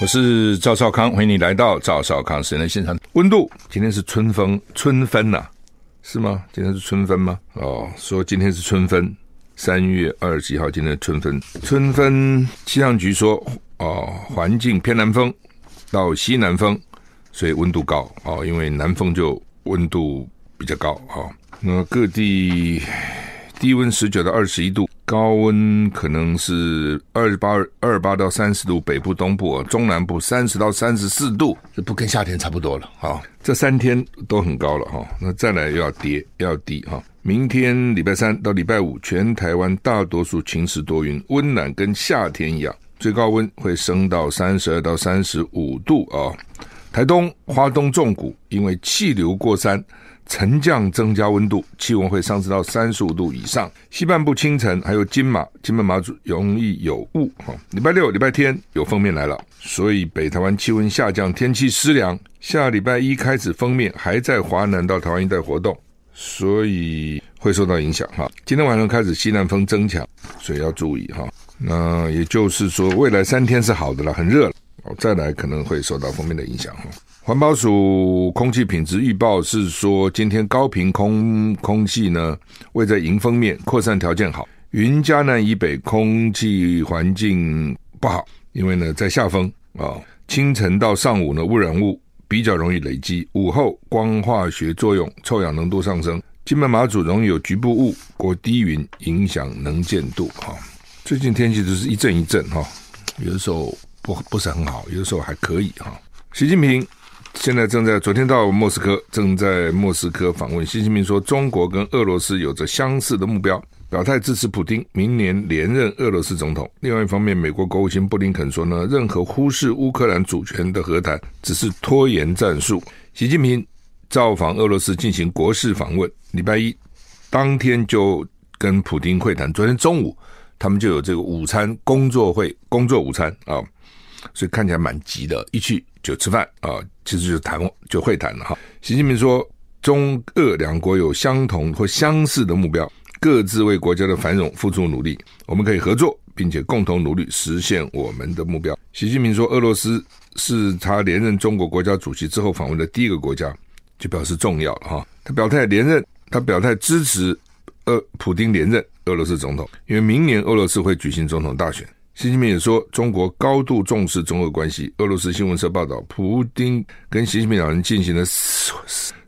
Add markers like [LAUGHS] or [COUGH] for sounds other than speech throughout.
我是赵少康，欢迎你来到赵少康时间的现场。温度今天是春分，春分呐、是吗？今天是春分吗？哦，说今天是春分，三月二十几号，今天的春分。春分气象局说，哦，环境偏南风到西南风，所以温度高哦，因为南风就温度比较高啊、哦。那各地低温十九到二十一度。高温可能是二十八、二十八到三十度，北部、东部、中南部三十到三十四度，这不跟夏天差不多了啊？这三天都很高了哈，那再来又要跌，要低哈。明天礼拜三到礼拜五，全台湾大多数晴时多云，温暖跟夏天一样，最高温会升到三十二到三十五度啊。台东、花东纵谷因为气流过山。沉降增加温度，气温会上升到三十五度以上。西半部清晨还有金马、金门马祖容易有雾。哈，礼拜六、礼拜天有锋面来了，所以北台湾气温下降，天气湿凉。下礼拜一开始锋面还在华南到台湾一带活动，所以会受到影响。哈，今天晚上开始西南风增强，所以要注意。哈，那也就是说，未来三天是好的了，很热了。哦，再来可能会受到封面的影响。哈。环保署空气品质预报是说，今天高频空空气呢位在迎风面，扩散条件好。云嘉南以北空气环境不好，因为呢在下风啊、清晨到上午呢污染物比较容易累积，午后光化学作用，臭氧浓度上升。金门马祖容易有局部雾或低云影响能见度哈、最近天气就是一阵一阵哈、有的时候不不是很好，有的时候还可以哈、习近平。现在正在昨天到莫斯科，正在莫斯科访问。习近平说，中国跟俄罗斯有着相似的目标，表态支持普丁明年连任俄罗斯总统。另外一方面，美国国务卿布林肯说呢，任何忽视乌克兰主权的和谈只是拖延战术。习近平造访俄罗斯进行国事访问，礼拜一当天就跟普丁会谈。昨天中午他们就有这个午餐工作会，工作午餐啊。所以看起来蛮急的，一去就吃饭啊，其实就谈就会谈了哈。习近平说，中俄两国有相同或相似的目标，各自为国家的繁荣付出努力，我们可以合作，并且共同努力实现我们的目标。习近平说，俄罗斯是他连任中国国家主席之后访问的第一个国家，就表示重要了哈。他表态连任，他表态支持呃普丁连任俄罗斯总统，因为明年俄罗斯会举行总统大选。习近平也说，中国高度重视中俄关系。俄罗斯新闻社报道，普京跟习近平两人进行了四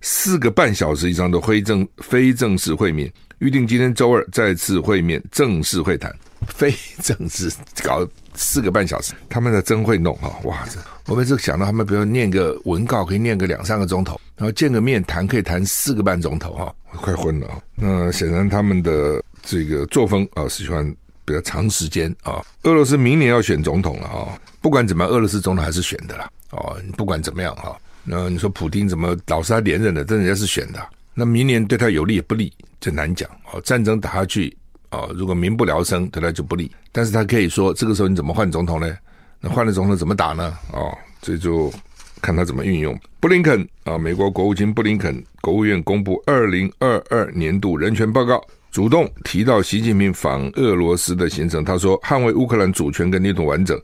四个半小时以上的非正非正式会面，预定今天周二再次会面，正式会谈。非正式搞四个半小时，他们在真会弄哈！哇，这我们是想到他们，比如念个文稿可以念个两三个钟头，然后见个面谈可以谈四个半钟头哈，快昏了。那显然他们的这个作风啊，是喜欢。比较长时间啊，俄罗斯明年要选总统了啊，不管怎么样，俄罗斯总统还是选的啦。哦，不管怎么样哈，那你说普丁怎么老是他连任的，但人家是选的，那明年对他有利也不利，这难讲。哦，战争打下去啊，如果民不聊生，对他就不利。但是他可以说，这个时候你怎么换总统呢？那换了总统怎么打呢？哦，这就看他怎么运用。布林肯啊，美国国务卿布林肯，国务院公布二零二二年度人权报告。主动提到习近平访俄罗斯的行程，他说：“捍卫乌克兰主权跟领土完整，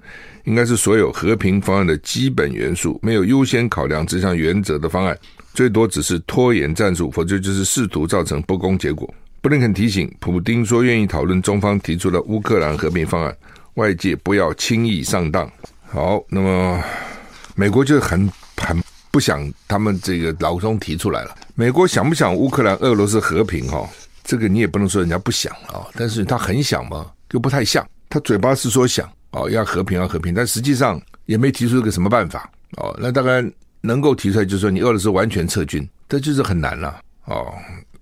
应该是所有和平方案的基本元素。没有优先考量这项原则的方案，最多只是拖延战术，否则就是试图造成不公结果。”布林肯提醒普丁说：“愿意讨论中方提出的乌克兰和平方案，外界不要轻易上当。”好，那么 [LAUGHS] 美国就很很不想他们这个老中提出来了。美国想不想乌克兰、俄罗斯和平？哈？这个你也不能说人家不想啊，但是他很想嘛，又不太像。他嘴巴是说想哦，要和平要和平，但实际上也没提出一个什么办法哦。那大概能够提出来，就是说你俄罗斯完全撤军，这就是很难了哦。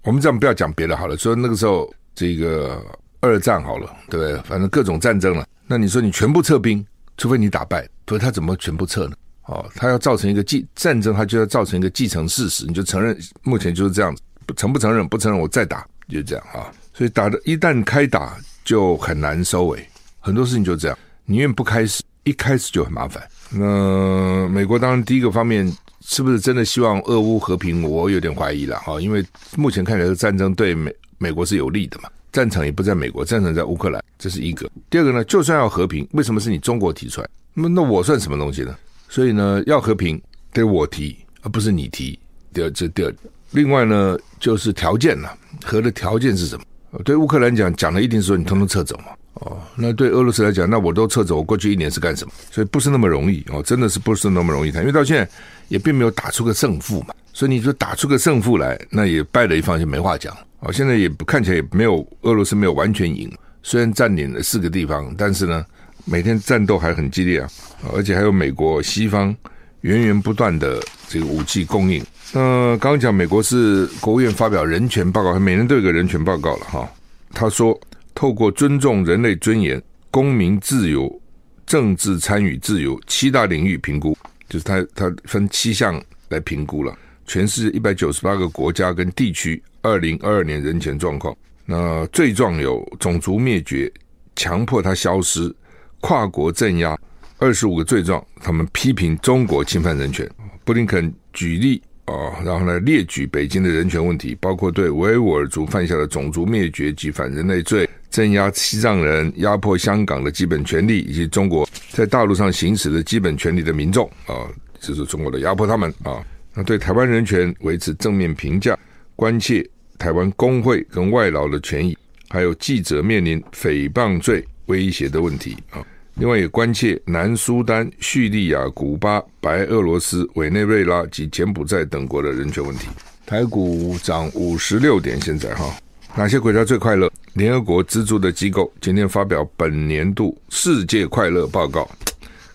我们这样不要讲别的好了，说那个时候这个二战好了，对不对？反正各种战争了，那你说你全部撤兵，除非你打败，不是他怎么全部撤呢？哦，他要造成一个继战争，他就要造成一个既成事实，你就承认目前就是这样子，承不承认？不承认我再打。就这样啊，所以打的一旦开打就很难收尾，很多事情就这样，宁愿不开始，一开始就很麻烦。那美国当然第一个方面是不是真的希望俄乌和平，我有点怀疑了哈，因为目前看起来的战争对美美国是有利的嘛，战场也不在美国，战场在乌克兰，这是一个。第二个呢，就算要和平，为什么是你中国提出来？那那我算什么东西呢？所以呢，要和平得我提，而不是你提。第二，这第二。另外呢，就是条件了。和的条件是什么？对乌克兰讲，讲的一定是说你通通撤走嘛。哦，那对俄罗斯来讲，那我都撤走，我过去一年是干什么？所以不是那么容易哦，真的是不是那么容易谈，因为到现在也并没有打出个胜负嘛。所以你说打出个胜负来，那也败了一方就没话讲。哦，现在也看起来也没有俄罗斯没有完全赢，虽然占领了四个地方，但是呢，每天战斗还很激烈啊，而且还有美国西方源源不断的这个武器供应。那刚刚讲美国是国务院发表人权报告，每年都有个人权报告了哈。他说，透过尊重人类尊严、公民自由、政治参与自由七大领域评估，就是他他分七项来评估了。全世界一百九十八个国家跟地区二零二二年人权状况，那罪状有种族灭绝、强迫他消失、跨国镇压，二十五个罪状，他们批评中国侵犯人权。布林肯举例、哦，然后呢列举北京的人权问题，包括对维吾尔族犯下的种族灭绝及反人类罪、镇压西藏人、压迫香港的基本权利，以及中国在大陆上行使的基本权利的民众啊，这、是中国的压迫他们啊。那对台湾人权维持正面评价，关切台湾工会跟外劳的权益，还有记者面临诽谤罪威胁的问题啊。另外也关切南苏丹、叙利亚、古巴、白俄罗斯、委内瑞拉及柬埔寨等国的人权问题。台股涨五十六点，现在哈，哪些国家最快乐？联合国资助的机构今天发表本年度世界快乐报告，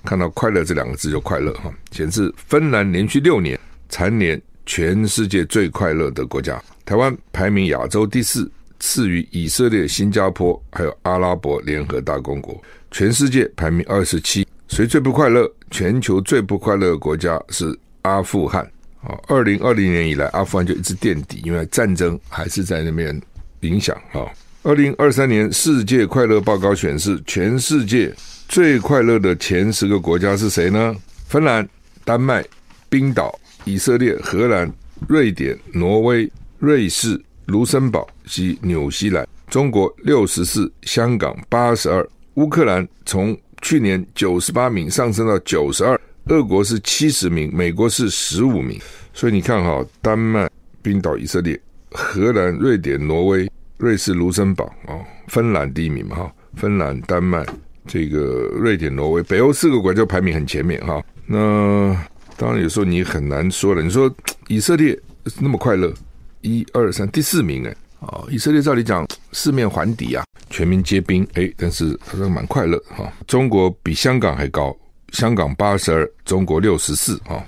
看到“快乐”这两个字就快乐哈，显示芬兰连续六年。蝉联全世界最快乐的国家，台湾排名亚洲第四，次于以色列、新加坡，还有阿拉伯联合大公国。全世界排名二十七，谁最不快乐？全球最不快乐的国家是阿富汗。啊，二零二零年以来，阿富汗就一直垫底，因为战争还是在那边影响。啊，二零二三年世界快乐报告显示，全世界最快乐的前十个国家是谁呢？芬兰、丹麦、冰岛。以色列、荷兰、瑞典、挪威、瑞士、卢森堡及纽西兰，中国六十四，香港八十二，乌克兰从去年九十八名上升到九十二，俄国是七十名，美国是十五名。所以你看哈，丹麦、冰岛、以色列、荷兰、瑞典、挪威、瑞士、卢森堡啊，芬兰第一名嘛哈，芬兰、丹麦、这个瑞典、挪威，北欧四个国家排名很前面哈，那。当然，有时候你很难说了。你说以色列那么快乐，一二三第四名哎，哦，以色列照理讲四面环敌啊，全民皆兵哎，但是他说蛮快乐哈。中国比香港还高，香港八十二，中国六十四哈，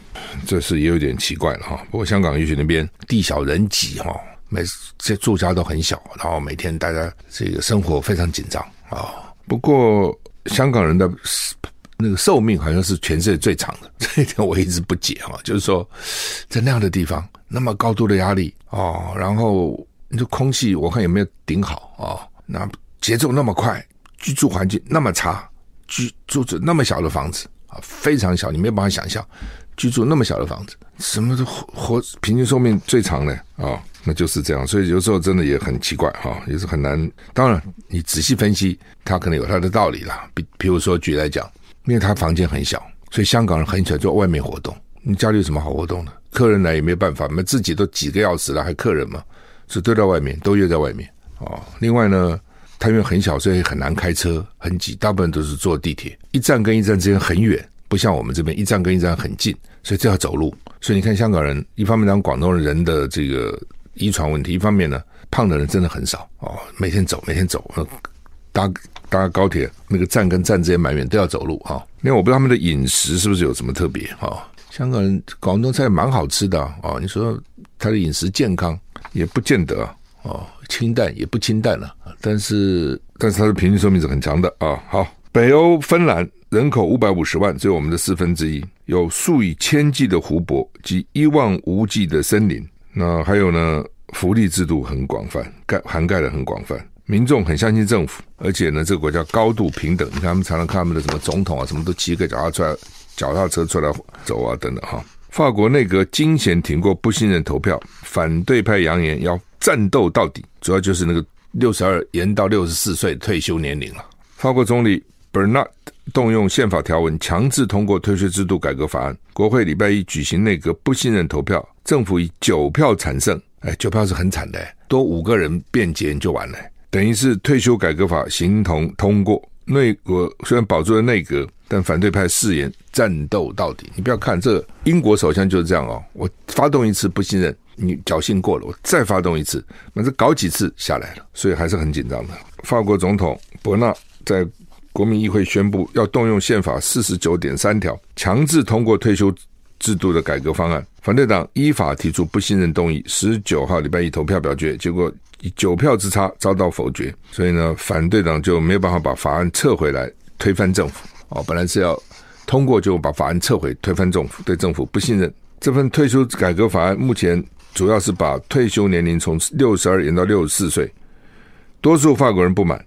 这是也有点奇怪了哈。不过香港也许那边地小人挤哈，每这住家都很小，然后每天大家这个生活非常紧张啊。不过香港人的。那个寿命好像是全世界最长的，[LAUGHS] 这一点我一直不解哈。就是说，在那样的地方，那么高度的压力哦，然后你说空气我看有没有顶好哦，那节奏那么快，居住环境那么差，居住着那么小的房子啊，非常小，你没有办法想象居住那么小的房子，什么都活活平均寿命最长的啊，那就是这样。所以有时候真的也很奇怪哈，也是很难。当然，你仔细分析，它可能有它的道理啦。比比如说举来讲。因为他房间很小，所以香港人很喜欢在外面活动。你家里有什么好活动的？客人来也没办法，我们自己都挤个要死了，还客人吗？是都在外面，都约在外面哦。另外呢，他因为很小，所以很难开车，很挤，大部分都是坐地铁。一站跟一站之间很远，不像我们这边一站跟一站很近，所以就要走路。所以你看香港人，一方面讲广东人的这个遗传问题，一方面呢，胖的人真的很少哦，每天走，每天走，搭。搭高铁，那个站跟站之间蛮远，都要走路哈。因为我不知道他们的饮食是不是有什么特别哈。香港人广东菜蛮好吃的啊，你说他的饮食健康也不见得哦，清淡也不清淡了。但是，但是它的平均寿命是很长的啊。好，北欧芬兰人口五百五十万，只有我们的四分之一，有数以千计的湖泊及一望无际的森林。那还有呢，福利制度很广泛，盖涵盖的很广泛。民众很相信政府，而且呢，这个国家高度平等。你看，他们常常看他们的什么总统啊，什么都骑个脚踏车、脚踏车出来走啊，等等哈。法国内阁惊险挺过不信任投票，反对派扬言要战斗到底，主要就是那个六十二延到六十四岁退休年龄了。法国总理 Bernard 动用宪法条文强制通过退税制度改革法案。国会礼拜一举行内阁不信任投票，政府以九票惨胜。哎，九票是很惨的，多五个人辩解就完了，等于是退休改革法形同通过。内阁虽然保住了内阁，但反对派誓言战斗到底。你不要看这，英国首相就是这样哦，我发动一次不信任，你侥幸过了，我再发动一次，反正搞几次下来了，所以还是很紧张的。法国总统伯纳在国民议会宣布要动用宪法四十九点三条，强制通过退休制度的改革方案。反对党依法提出不信任动议，十九号礼拜一投票表决，结果以九票之差遭到否决。所以呢，反对党就没有办法把法案撤回来，推翻政府。哦，本来是要通过，就把法案撤回，推翻政府，对政府不信任。这份退休改革法案目前主要是把退休年龄从六十二延到六十四岁。多数法国人不满，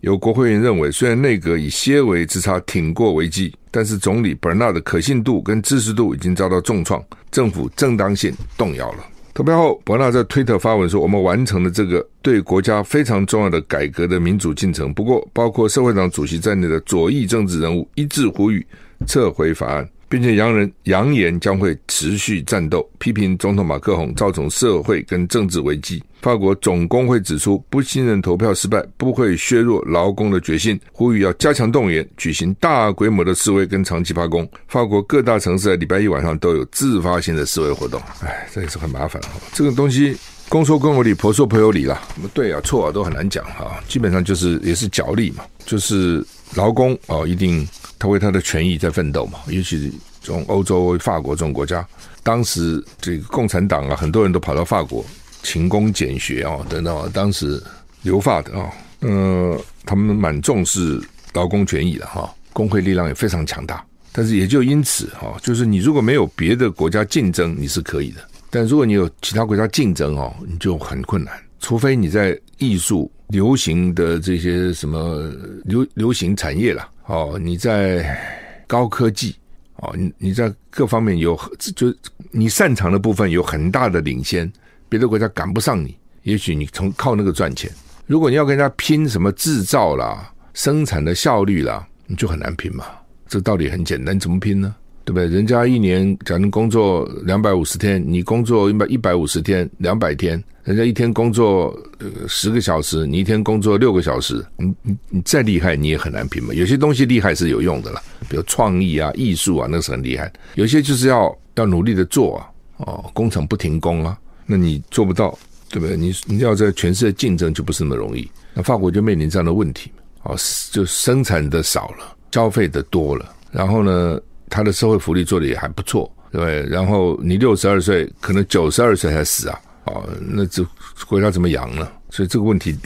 有国会议员认为，虽然内阁以些微之差挺过危机，但是总理本纳的可信度跟支持度已经遭到重创，政府正当性动摇了。投票后，伯纳在推特发文说：“我们完成了这个对国家非常重要的改革的民主进程。不过，包括社会党主席在内的左翼政治人物一致呼吁撤回法案。”并且扬人扬言将会持续战斗，批评总统马克宏造成社会跟政治危机。法国总工会指出，不信任投票失败不会削弱劳工的决心，呼吁要加强动员，举行大规模的示威跟长期罢工。法国各大城市在礼拜一晚上都有自发性的示威活动。哎，这也是很麻烦。这个东西公说公有理，婆说婆有理啦。什么对啊错啊都很难讲哈。基本上就是也是角力嘛，就是劳工啊一定。他为他的权益在奋斗嘛，尤其是从欧洲、法国这种国家，当时这个共产党啊，很多人都跑到法国勤工俭学啊，等等。当时留法的啊，嗯、他们蛮重视劳工权益的哈，工会力量也非常强大。但是也就因此哈，就是你如果没有别的国家竞争，你是可以的；但如果你有其他国家竞争哦，你就很困难。除非你在艺术流行的这些什么流流行产业啦。哦，你在高科技哦，你你在各方面有就你擅长的部分有很大的领先，别的国家赶不上你，也许你从靠那个赚钱。如果你要跟人家拼什么制造啦、生产的效率啦，你就很难拼嘛。这道理很简单，怎么拼呢？对不对？人家一年假如工作两百五十天，你工作一百一百五十天，两百天。人家一天工作呃十个小时，你一天工作六个小时，你你你再厉害，你也很难拼嘛。有些东西厉害是有用的啦，比如创意啊、艺术啊，那是很厉害。有些就是要要努力的做啊，哦，工厂不停工啊，那你做不到，对不对？你你要在全世界竞争就不是那么容易。那法国就面临这样的问题，哦，就生产的少了，消费的多了，然后呢，他的社会福利做的也还不错，对不对？然后你六十二岁，可能九十二岁才死啊。哦，那这国家怎么养呢？所以这个问题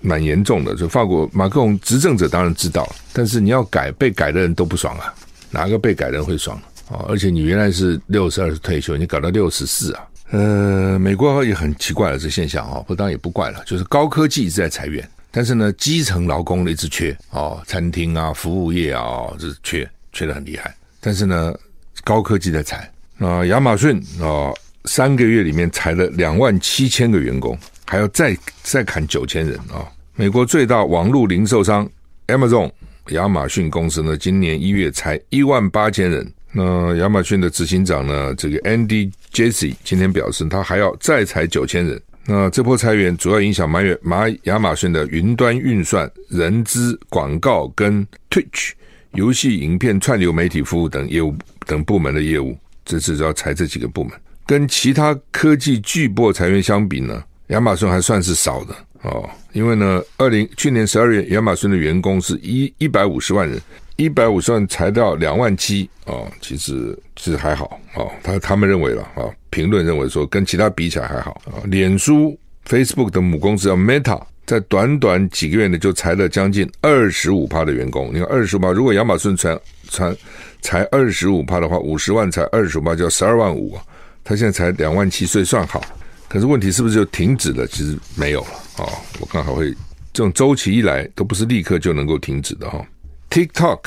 蛮严重的。就法国马克龙执政者当然知道，但是你要改，被改的人都不爽啊。哪个被改的人会爽？哦，而且你原来是六十二岁退休，你搞到六十四啊？呃，美国也很奇怪了，这现象啊，不当然也不怪了，就是高科技一直在裁员，但是呢，基层劳工一直缺哦，餐厅啊、服务业啊，这缺缺的很厉害。但是呢，高科技在裁啊，亚马逊啊。三个月里面裁了两万七千个员工，还要再再砍九千人啊！美国最大网络零售商 Amazon 亚马逊公司呢，今年一月裁一万八千人。那亚马逊的执行长呢，这个 Andy Jassy 今天表示，他还要再裁九千人。那这波裁员主要影响马远马亚马逊的云端运算、人资、广告跟 Twitch 游戏影片串流媒体服务等业务等部门的业务，这次要裁这几个部门。跟其他科技巨擘裁员相比呢，亚马逊还算是少的哦。因为呢，二零去年十二月，亚马逊的员工是一一百五十万人，一百五十万裁掉两万七哦，其实其实还好哦。他他们认为了啊，评论认为说跟其他比起来还好啊。脸书 Facebook 的母公司叫 Meta，在短短几个月内就裁了将近二十五趴的员工。你看二十五趴，如果亚马逊裁裁裁二十五趴的话，五十万裁二十五趴，就要十二万五啊。他现在才两万七，所以算好。可是问题是不是就停止了？其实没有了啊！我刚好会这种周期一来，都不是立刻就能够停止的哈。TikTok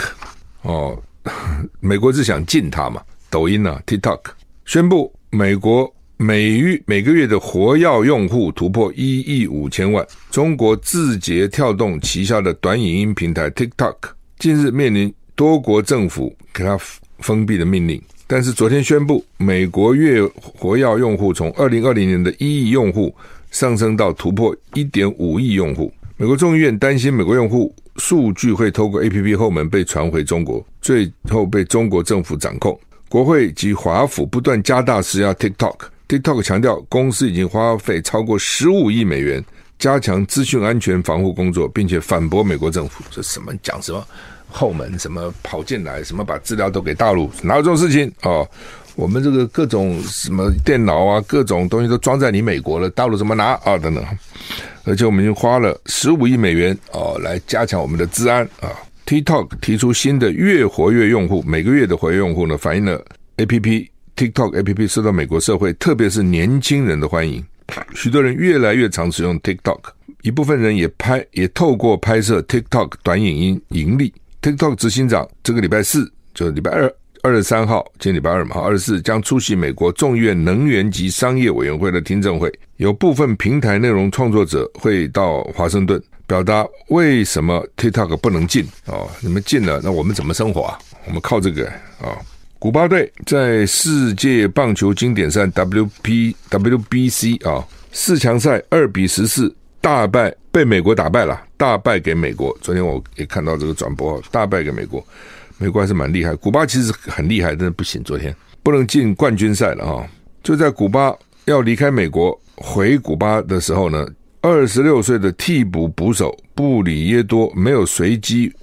哦，美国是想禁它嘛？抖音啊，TikTok 宣布，美国每月每个月的活跃用户突破一亿五千万。中国字节跳动旗下的短影音平台 TikTok 近日面临多国政府给它封闭的命令，但是昨天宣布，美国月活跃用户从二零二零年的一亿用户上升到突破一点五亿用户。美国众议院担心美国用户数据会透过 APP 后门被传回中国，最后被中国政府掌控。国会及华府不断加大施压 TikTok。TikTok 强调，公司已经花费超过十五亿美元加强资讯安全防护工作，并且反驳美国政府这什么讲什么后门，什么跑进来，什么把资料都给大陆，哪有这种事情哦？我们这个各种什么电脑啊，各种东西都装在你美国了，大陆怎么拿啊？等等。而且我们已经花了十五亿美元哦，来加强我们的治安啊。TikTok 提出新的月活跃用户，每个月的活跃用户呢，反映了 APP TikTok APP 受到美国社会，特别是年轻人的欢迎。许多人越来越常使用 TikTok，一部分人也拍也透过拍摄 TikTok 短影音盈利。TikTok 执行长这个礼拜四就是礼拜二。二十三号，今天礼拜二嘛，二十四将出席美国众议院能源及商业委员会的听证会，有部分平台内容创作者会到华盛顿表达为什么 TikTok 不能进哦，你们进了，那我们怎么生活啊？我们靠这个啊、古巴队在世界棒球经典赛 WP WBC 啊、四强赛二比十四大败，被美国打败了，大败给美国。昨天我也看到这个转播，大败给美国。美国还是蛮厉害，古巴其实很厉害，但是不行，昨天不能进冠军赛了啊！就在古巴要离开美国回古巴的时候呢，二十六岁的替补捕手布里耶多没有随机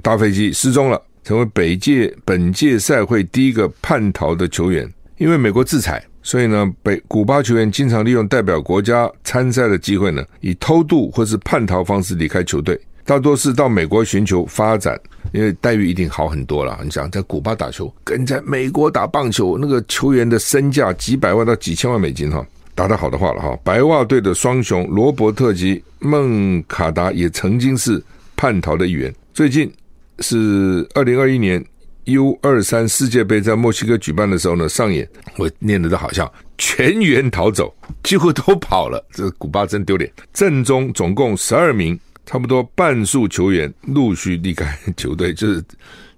搭飞机失踪了，成为本届本届赛会第一个叛逃的球员。因为美国制裁，所以呢，北古巴球员经常利用代表国家参赛的机会呢，以偷渡或是叛逃方式离开球队。大多是到美国寻求发展，因为待遇一定好很多了。你想在古巴打球，跟在美国打棒球，那个球员的身价几百万到几千万美金哈，打得好的话了哈。白袜队的双雄罗伯特及孟卡达也曾经是叛逃的一员。最近是二零二一年 U 二三世界杯在墨西哥举办的时候呢，上演我念的都好像全员逃走，几乎都跑了。这古巴真丢脸。阵中总共十二名。差不多半数球员陆续离开球队，就是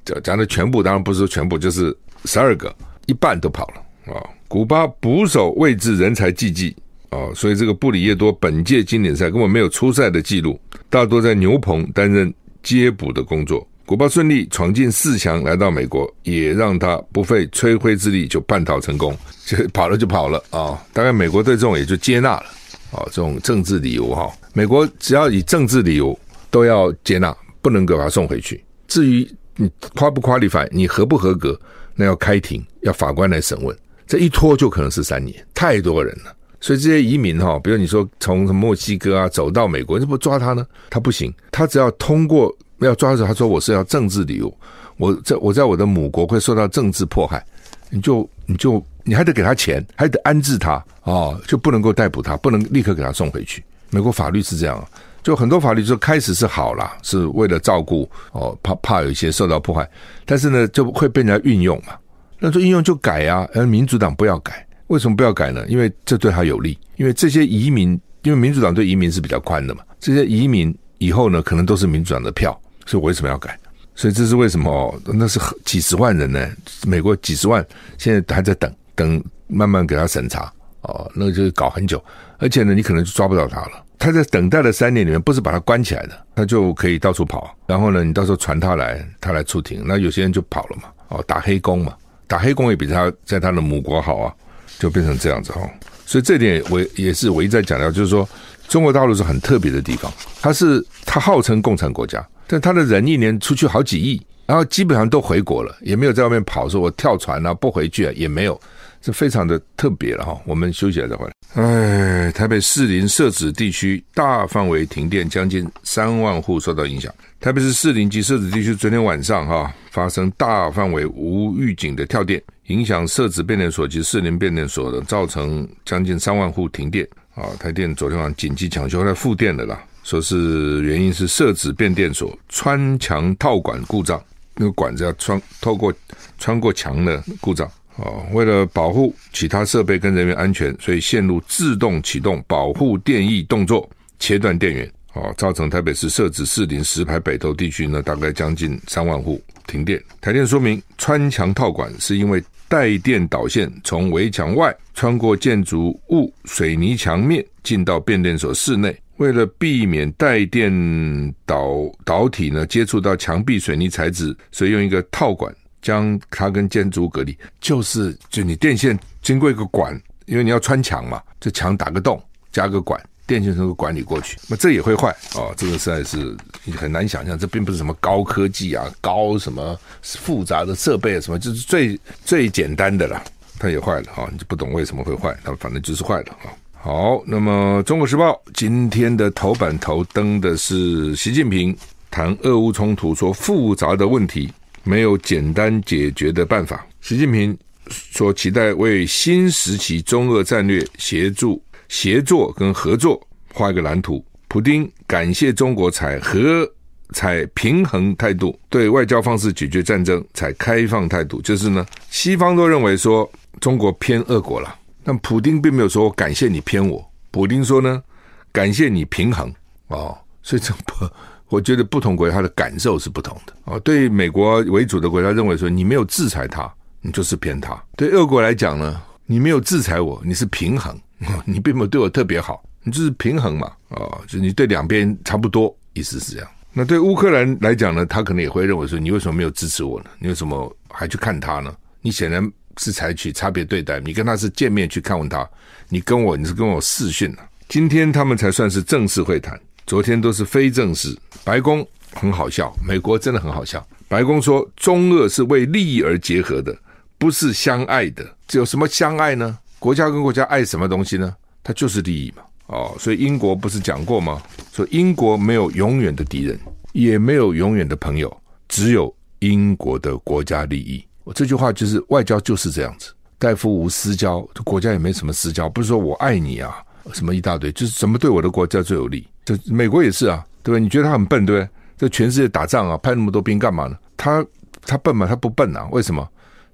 讲讲的全部，当然不是说全部，就是十二个，一半都跑了啊。古巴捕手位置人才济济啊，所以这个布里耶多本届经典赛根本没有出赛的记录，大多在牛棚担任接捕的工作。古巴顺利闯进四强，来到美国，也让他不费吹灰之力就叛逃成功，[LAUGHS] 就跑了就跑了啊。大概美国对这种也就接纳了。啊，这种政治理由哈，美国只要以政治理由都要接纳，不能够把他送回去。至于你夸不 qualify，你合不合格，那要开庭，要法官来审问。这一拖就可能是三年，太多人了。所以这些移民哈，比如你说从墨西哥啊走到美国，你怎么抓他呢？他不行，他只要通过要抓的时候，他说我是要政治理由，我在我在我的母国会受到政治迫害，你就你就。你还得给他钱，还得安置他啊、就不能够逮捕他，不能立刻给他送回去。美国法律是这样，就很多法律就开始是好了，是为了照顾哦，怕怕有一些受到迫害，但是呢就会被人家运用嘛。那说运用就改啊，而民主党不要改，为什么不要改呢？因为这对他有利，因为这些移民，因为民主党对移民是比较宽的嘛，这些移民以后呢可能都是民主党的票，所以我为什么要改？所以这是为什么？哦，那是几十万人呢，美国几十万现在还在等。等慢慢给他审查哦，那就是搞很久，而且呢，你可能就抓不到他了。他在等待的三年里面，不是把他关起来的，他就可以到处跑。然后呢，你到时候传他来，他来出庭，那有些人就跑了嘛。哦，打黑工嘛，打黑工也比他在他的母国好啊，就变成这样子哈。所以这点我也是我一再强调，就是说中国大陆是很特别的地方，它是它号称共产国家，但他的人一年出去好几亿，然后基本上都回国了，也没有在外面跑，说我跳船啊不回去啊，也没有。这非常的特别了哈，我们休息了再回来。哎，台北士林社子地区大范围停电，将近三万户受到影响。台北市士林及社子地区昨天晚上哈发生大范围无预警的跳电，影响社子变电所及士林变电所的，造成将近三万户停电。啊，台电昨天晚上紧急抢修，来复电了啦，说是原因是设置变电所穿墙套管故障，那个管子要穿透过穿过墙的故障。哦，为了保护其他设备跟人员安全，所以线路自动启动保护电役动作，切断电源。哦，造成台北市设置四零、石牌、北投地区呢，大概将近三万户停电。台电说明，穿墙套管是因为带电导线从围墙外穿过建筑物水泥墙面进到变电所室内，为了避免带电导导体呢接触到墙壁水泥材质，所以用一个套管将它跟建筑隔离。就是就你电线经过一个管，因为你要穿墙嘛，这墙打个洞加个管。电线从管理过去，那这也会坏哦。这个实在是你很难想象，这并不是什么高科技啊、高什么复杂的设备啊，什么就是最最简单的了，它也坏了啊、哦。你就不懂为什么会坏，它反正就是坏了啊、哦。好，那么《中国时报》今天的头版头登的是习近平谈俄乌冲突，说复杂的问题没有简单解决的办法。习近平说，期待为新时期中俄战略协助。协作跟合作画一个蓝图。普丁感谢中国采和采平衡态度，对外交方式解决战争采开放态度。就是呢，西方都认为说中国偏俄国了，但普丁并没有说感谢你偏我。普丁说呢，感谢你平衡哦。所以这不，我觉得不同国家的感受是不同的哦。对美国为主的国家认为说你没有制裁他，你就是偏他。对俄国来讲呢，你没有制裁我，你是平衡。[LAUGHS] 你并没有对我特别好，你就是平衡嘛，哦，就你对两边差不多，意思是这样。那对乌克兰来讲呢，他可能也会认为说，你为什么没有支持我呢？你为什么还去看他呢？你显然是采取差别对待，你跟他是见面去看问他，你跟我你是跟我视讯了。今天他们才算是正式会谈，昨天都是非正式。白宫很好笑，美国真的很好笑。白宫说，中俄是为利益而结合的，不是相爱的。这有什么相爱呢？国家跟国家爱什么东西呢？它就是利益嘛。哦，所以英国不是讲过吗？说英国没有永远的敌人，也没有永远的朋友，只有英国的国家利益。我这句话就是外交就是这样子，大夫无私交，国家也没什么私交。不是说我爱你啊，什么一大堆，就是什么对我的国家最有利。就美国也是啊，对不对？你觉得他很笨，对不对？在全世界打仗啊，派那么多兵干嘛呢？他他笨吗？他不笨啊？为什么？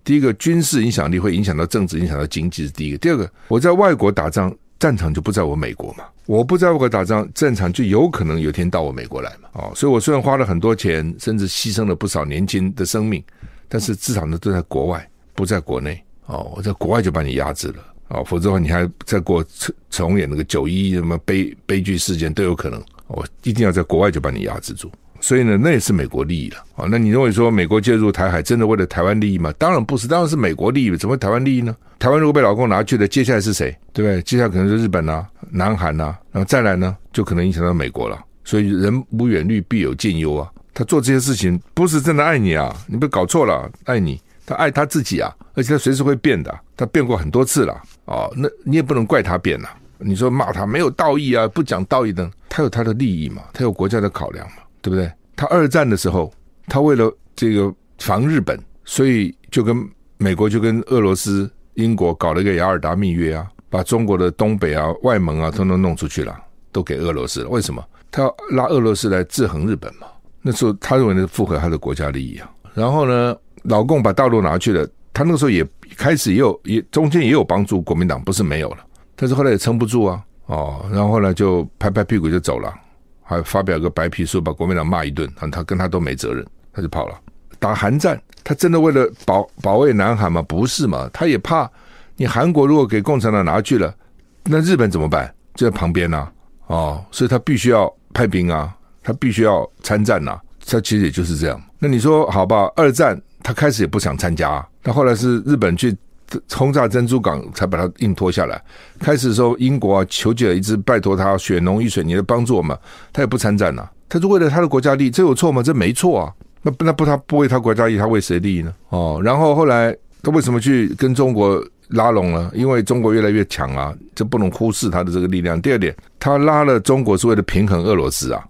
第一个，军事影响力会影响到政治，影响到经济是第一个。第二个，我在外国打仗，战场就不在我美国嘛。我不在外国打仗，战场就有可能有一天到我美国来嘛。哦，所以我虽然花了很多钱，甚至牺牲了不少年轻的生命，但是至少呢都在国外，不在国内。哦，我在国外就把你压制了。哦，否则的话你还再过重重演那个九一什么悲悲剧事件都有可能。我一定要在国外就把你压制住。所以呢，那也是美国利益了啊。那你认为说美国介入台海真的为了台湾利益吗？当然不是，当然是美国利益。怎么台湾利益呢？台湾如果被老公拿去了，接下来是谁？对不对？接下来可能是日本呐、啊、南韩呐、啊，然后再来呢，就可能影响到美国了。所以人无远虑，必有近忧啊。他做这些事情不是真的爱你啊，你不搞错了，爱你，他爱他自己啊，而且他随时会变的，他变过很多次了哦。那你也不能怪他变了。你说骂他没有道义啊，不讲道义的，他有他的利益嘛，他有国家的考量嘛。对不对？他二战的时候，他为了这个防日本，所以就跟美国就跟俄罗斯、英国搞了一个雅尔达密约啊，把中国的东北啊、外蒙啊，通通弄出去了，都给俄罗斯了。为什么？他要拉俄罗斯来制衡日本嘛？那时候他认为那是符合他的国家利益啊。然后呢，老共把大陆拿去了，他那个时候也开始也有也中间也有帮助国民党，不是没有了，但是后来也撑不住啊，哦，然后呢就拍拍屁股就走了。还发表个白皮书，把国民党骂一顿，他跟他都没责任，他就跑了。打韩战，他真的为了保保卫南韩吗？不是嘛？他也怕你韩国如果给共产党拿去了，那日本怎么办？就在旁边呐、啊，哦，所以他必须要派兵啊，他必须要参战呐、啊。他其实也就是这样。那你说好吧？二战他开始也不想参加、啊，他后来是日本去。轰炸珍珠港才把他硬拖下来。开始的时候，英国啊求救，一直拜托他血浓于水，你的帮助我们，他也不参战呐、他是为了他的国家利益，这有错吗？这没错啊。那不那不他不为他国家利益，他为谁利益呢？哦，然后后来他为什么去跟中国拉拢呢？因为中国越来越强啊，这不能忽视他的这个力量。第二点，他拉了中国是为了平衡俄罗斯啊，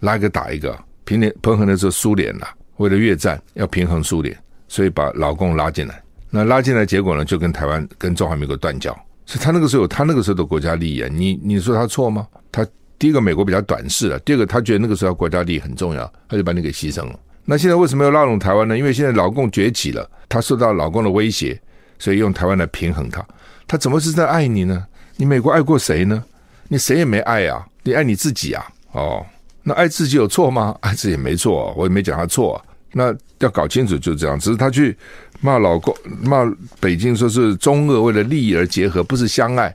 拉一个打一个，平联平衡的是苏联啊，为了越战要平衡苏联，所以把老共拉进来。那拉进来，结果呢，就跟台湾、跟中华民国断交。所以他那个时候有他那个时候的国家利益啊，你你说他错吗？他第一个美国比较短视了，第二个他觉得那个时候国家利益很重要，他就把你给牺牲了。那现在为什么要拉拢台湾呢？因为现在老共崛起了，他受到老共的威胁，所以用台湾来平衡他。他怎么是在爱你呢？你美国爱过谁呢？你谁也没爱啊，你爱你自己啊！哦，那爱自己有错吗？[LAUGHS] 爱自己也没错，我也没讲他错。那要搞清楚就是这样，只是他去骂老公，骂北京，说是中俄为了利益而结合，不是相爱，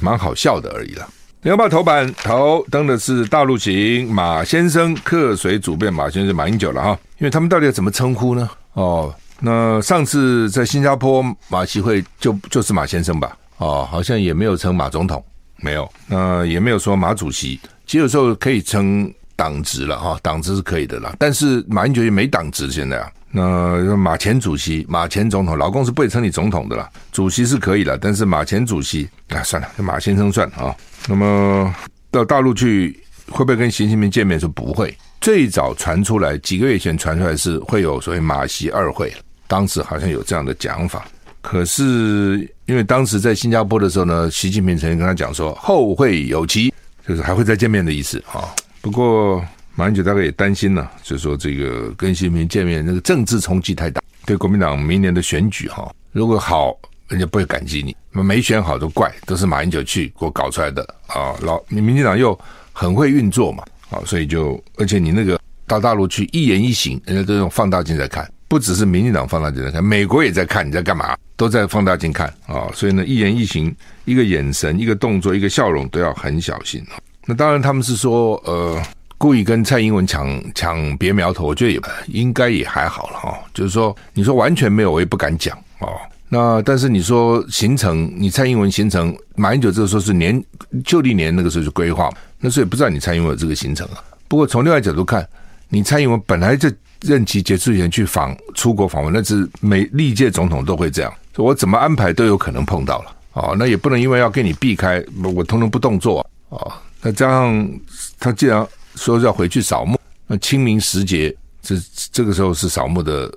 蛮好笑的而已了。联合报头版头登的是大陆行马先生客随主便，马先生马英九了哈，因为他们到底要怎么称呼呢？哦，那上次在新加坡马习会就就是马先生吧？哦，好像也没有称马总统，没有，那也没有说马主席，其实有时候可以称党职了哈，党职是可以的啦，但是马英九也没党职现在啊。那马前主席、马前总统，老公是不会称你总统的啦，主席是可以了，但是马前主席啊，算了，马先生算啊。那么到大陆去会不会跟习近平见面？说不会。最早传出来几个月前传出来是会有所谓马习二会，当时好像有这样的讲法。可是因为当时在新加坡的时候呢，习近平曾经跟他讲说后会有期，就是还会再见面的意思啊。不过。马英九大概也担心了，就是说这个跟习近平见面，那个政治冲击太大，对国民党明年的选举哈，如果好，人家不会感激你；没选好都怪，都是马英九去给我搞出来的啊！老你民进党又很会运作嘛，啊，所以就而且你那个到大陆去一言一行，人家都用放大镜在看，不只是民进党放大镜在看，美国也在看你在干嘛，都在放大镜看啊！所以呢，一言一行，一个眼神，一个动作，一个笑容，都要很小心。那当然，他们是说呃。故意跟蔡英文抢抢别苗头，我觉得也应该也还好了哈。就是说，你说完全没有，我也不敢讲哦。那但是你说行程，你蔡英文行程，马英九这个时候是年旧历年那个时候就规划，那所以不知道你蔡英文有这个行程啊。不过从另外角度看，你蔡英文本来这任期结束前去访出国访问，那是每历届总统都会这样，我怎么安排都有可能碰到了哦。那也不能因为要跟你避开，我通通不动作啊。哦，那加上他既然。说要回去扫墓，那清明时节，这这个时候是扫墓的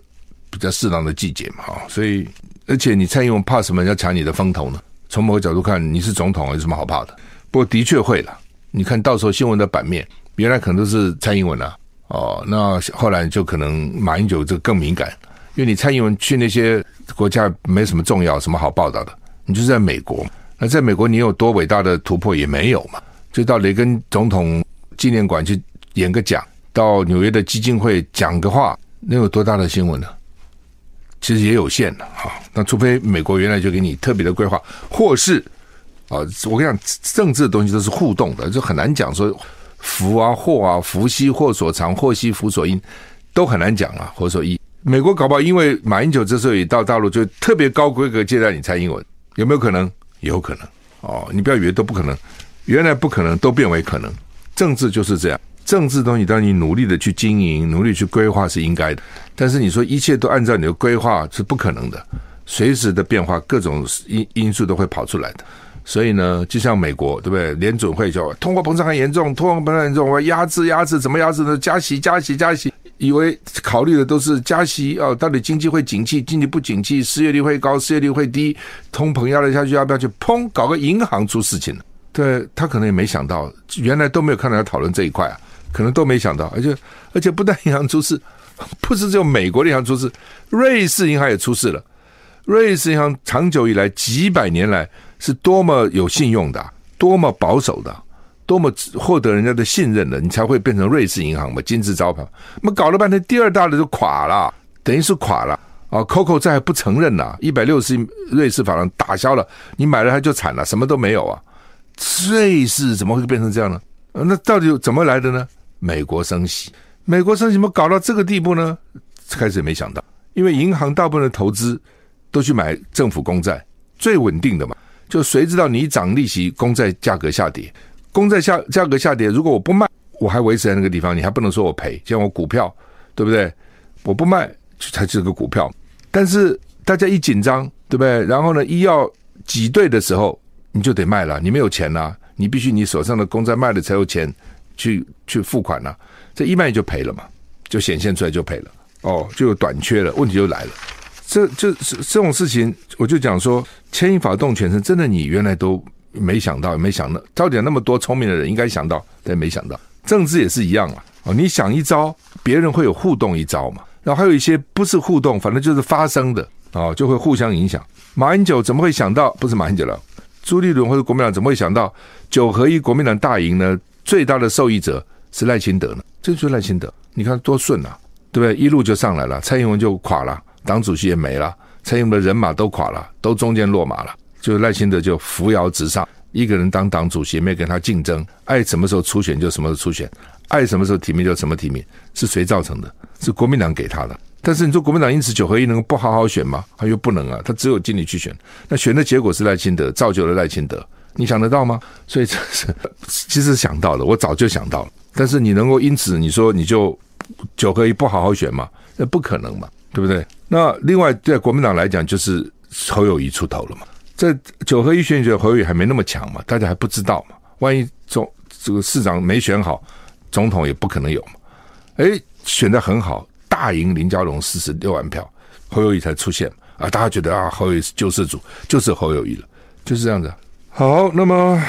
比较适当的季节嘛，哈，所以而且你蔡英文怕什么要抢你的风头呢？从某个角度看，你是总统，有什么好怕的？不过的确会了，你看到时候新闻的版面，原来可能都是蔡英文啊，哦，那后来就可能马英九这个更敏感，因为你蔡英文去那些国家没什么重要，什么好报道的，你就是在美国，那在美国你有多伟大的突破也没有嘛，就到雷根总统。纪念馆去演个讲，到纽约的基金会讲个话，能有多大的新闻呢？其实也有限的哈。那除非美国原来就给你特别的规划，或是啊，我跟你讲，政治的东西都是互动的，就很难讲说福啊祸啊福兮祸所长，祸兮福所依，都很难讲啊，祸所依。美国搞不好因为马英九这时候也到大陆，就特别高规格接待你蔡英文，有没有可能？有可能哦，你不要以为都不可能，原来不可能都变为可能。政治就是这样，政治东西当你努力的去经营、努力去规划是应该的，但是你说一切都按照你的规划是不可能的，随时的变化，各种因因素都会跑出来的。所以呢，就像美国，对不对？联准会就通货膨胀很严重，通货膨胀严重，我压制压制，怎么压制呢？加息加息加息，以为考虑的都是加息哦，到底经济会景气，经济不景气，失业率会高，失业率会低，通膨压得下去要不要去？砰，搞个银行出事情了。对，他可能也没想到，原来都没有看到他讨论这一块啊，可能都没想到，而且而且不但银行出事，[LAUGHS] 不是只有美国的银行出事，瑞士银行也出事了。瑞士银行长久以来几百年来是多么有信用的，多么保守的，多么获得人家的信任的，你才会变成瑞士银行嘛，金字招牌。那么搞了半天，第二大的就垮了，等于是垮了啊！Coco 这还不承认呐，一百六十亿瑞士法郎打消了，你买了它就惨了，什么都没有啊。瑞士怎么会变成这样呢？那到底怎么来的呢？美国升息，美国升息怎么搞到这个地步呢？开始也没想到，因为银行大部分的投资都去买政府公债，最稳定的嘛。就谁知道你涨利息，公债价格下跌，公债下价格下跌，如果我不卖，我还维持在那个地方，你还不能说我赔，像我股票，对不对？我不卖才是个股票。但是大家一紧张，对不对？然后呢，一要挤兑的时候。你就得卖了，你没有钱呐，你必须你手上的公债卖了才有钱去去付款呐，这一卖就赔了嘛，就显现出来就赔了，哦，就有短缺了，问题就来了，这就是这种事情，我就讲说，牵一发动全身，真的你原来都没想到，没想到，到底那么多聪明的人应该想到，但没想到，政治也是一样啊，哦，你想一招，别人会有互动一招嘛，然后还有一些不是互动，反正就是发生的，哦，就会互相影响。马英九怎么会想到？不是马英九了。朱立伦或者国民党怎么会想到九合一国民党大赢呢？最大的受益者是赖清德呢？这就是赖清德，你看多顺啊，对不对？一路就上来了，蔡英文就垮了，党主席也没了，蔡英文的人马都垮了，都中间落马了，就赖清德就扶摇直上，一个人当党主席，没跟他竞争，爱什么时候出选就什么时候出选，爱什么时候提名就什么提名，是谁造成的？是国民党给他的。但是你说国民党因此九合一能够不好好选吗？他又不能啊，他只有尽力去选。那选的结果是赖清德，造就了赖清德，你想得到吗？所以这是 [LAUGHS] 其实想到的，我早就想到了。但是你能够因此你说你就九合一不好好选吗？那不可能嘛，对不对？那另外对国民党来讲，就是侯友谊出头了嘛。在九合一选举，侯友谊还没那么强嘛，大家还不知道嘛。万一总这个市长没选好，总统也不可能有嘛。诶，选得很好。大赢林佳龙四十六万票，侯友宜才出现啊！大家觉得啊，侯友宜是救世主，就是侯友宜了，就是这样子。好，那么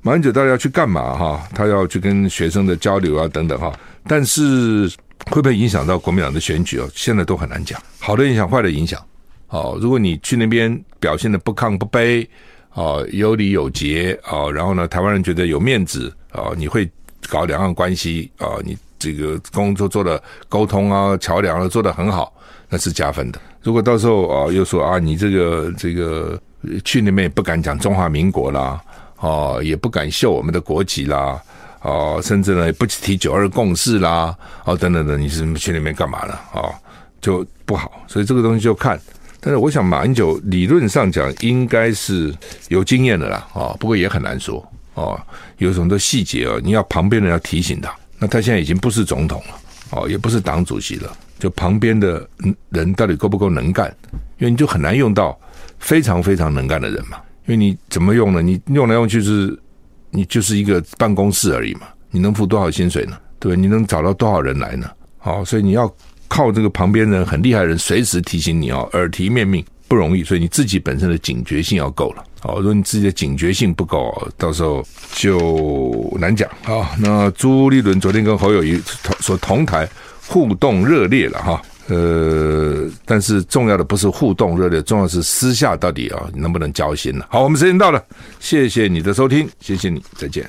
马英九到底要去干嘛哈？他要去跟学生的交流啊，等等哈。但是会不会影响到国民党的选举哦？现在都很难讲。好的影响，坏的影响。哦，如果你去那边表现得不亢不卑，哦，有礼有节，哦，然后呢，台湾人觉得有面子，哦，你会搞两岸关系，哦，你。这个工作做的沟通啊，桥梁啊，做得很好，那是加分的。如果到时候啊，又说啊，你这个这个去那边也不敢讲中华民国啦，哦，也不敢秀我们的国旗啦，哦，甚至呢也不提九二共识啦，哦，等等等，你是去那边干嘛了？哦，就不好。所以这个东西就看。但是我想马英九理论上讲应该是有经验的啦，哦，不过也很难说哦，有什么细节哦，你要旁边人要提醒他。那他现在已经不是总统了，哦，也不是党主席了，就旁边的人到底够不够能干？因为你就很难用到非常非常能干的人嘛。因为你怎么用呢？你用来用去是，你就是一个办公室而已嘛。你能付多少薪水呢？对，你能找到多少人来呢？好，所以你要靠这个旁边人很厉害的人随时提醒你哦，耳提面命不容易。所以你自己本身的警觉性要够了。好，如果你自己的警觉性不够，到时候就难讲。好，那朱立伦昨天跟侯友谊说同台互动热烈了哈，呃，但是重要的不是互动热烈，重要是私下到底啊能不能交心了。好，我们时间到了，谢谢你的收听，谢谢你，再见。